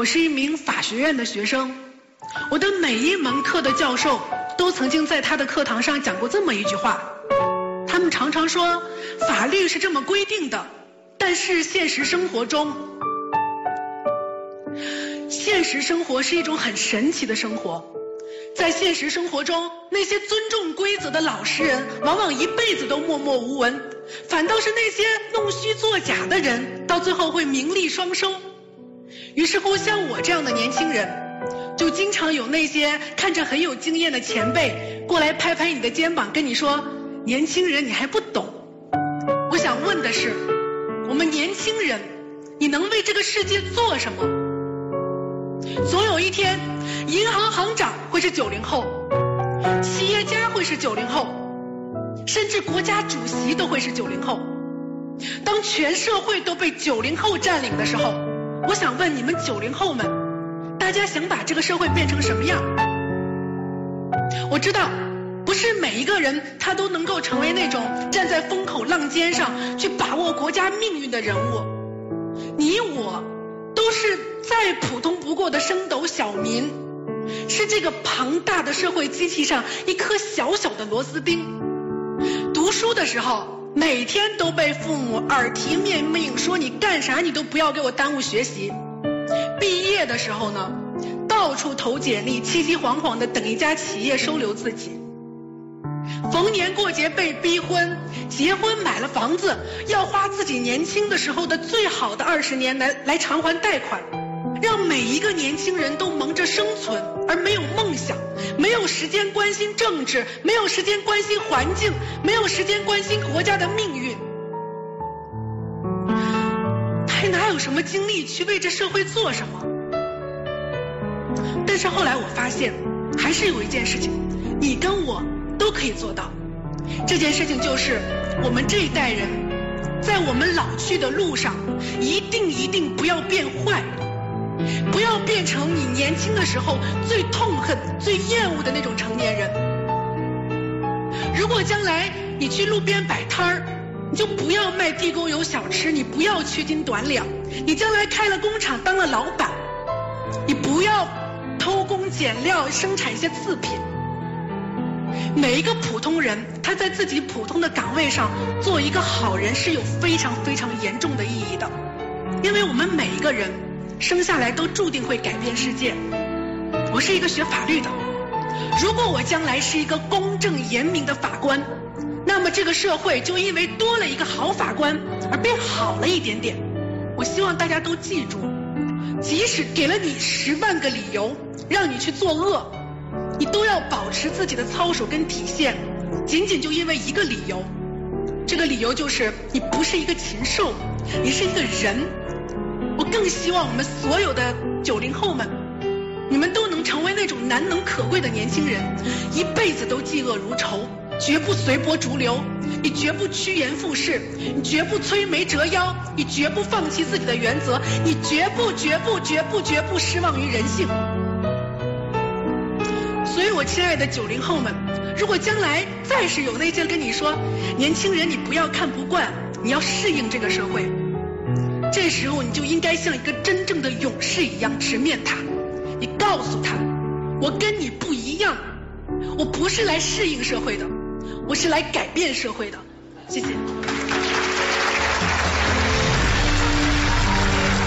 我是一名法学院的学生，我的每一门课的教授都曾经在他的课堂上讲过这么一句话，他们常常说法律是这么规定的，但是现实生活中，现实生活是一种很神奇的生活，在现实生活中，那些尊重规则的老实人，往往一辈子都默默无闻，反倒是那些弄虚作假的人，到最后会名利双收。于是乎，像我这样的年轻人，就经常有那些看着很有经验的前辈过来拍拍你的肩膀，跟你说：“年轻人，你还不懂。”我想问的是，我们年轻人，你能为这个世界做什么？总有一天，银行行长会是九零后，企业家会是九零后，甚至国家主席都会是九零后。当全社会都被九零后占领的时候。我想问你们九零后们，大家想把这个社会变成什么样？我知道，不是每一个人他都能够成为那种站在风口浪尖上去把握国家命运的人物。你我都是再普通不过的升斗小民，是这个庞大的社会机器上一颗小小的螺丝钉。读书的时候。每天都被父母耳提面命说你干啥你都不要给我耽误学习。毕业的时候呢，到处投简历，凄凄惶惶的等一家企业收留自己。逢年过节被逼婚，结婚买了房子，要花自己年轻的时候的最好的二十年来来偿还贷款。让每一个年轻人都忙着生存，而没有梦想，没有时间关心政治，没有时间关心环境，没有时间关心国家的命运，还哪有什么精力去为这社会做什么？但是后来我发现，还是有一件事情，你跟我都可以做到。这件事情就是，我们这一代人，在我们老去的路上，一定一定不要变坏。不要变成你年轻的时候最痛恨、最厌恶的那种成年人。如果将来你去路边摆摊儿，你就不要卖地沟油小吃，你不要缺斤短两。你将来开了工厂当了老板，你不要偷工减料生产一些次品。每一个普通人，他在自己普通的岗位上做一个好人是有非常非常严重的意义的，因为我们每一个人。生下来都注定会改变世界。我是一个学法律的，如果我将来是一个公正严明的法官，那么这个社会就因为多了一个好法官而变好了一点点。我希望大家都记住，即使给了你十万个理由让你去作恶，你都要保持自己的操守跟底线。仅仅就因为一个理由，这个理由就是你不是一个禽兽，你是一个人。更希望我们所有的九零后们，你们都能成为那种难能可贵的年轻人，一辈子都嫉恶如仇，绝不随波逐流，你绝不趋炎附势，你绝不摧眉折腰，你绝不放弃自己的原则，你绝不绝不绝不绝不失望于人性。所以，我亲爱的九零后们，如果将来再是有那些跟你说，年轻人你不要看不惯，你要适应这个社会。这时候，你就应该像一个真正的勇士一样直面他。你告诉他，我跟你不一样，我不是来适应社会的，我是来改变社会的。谢谢。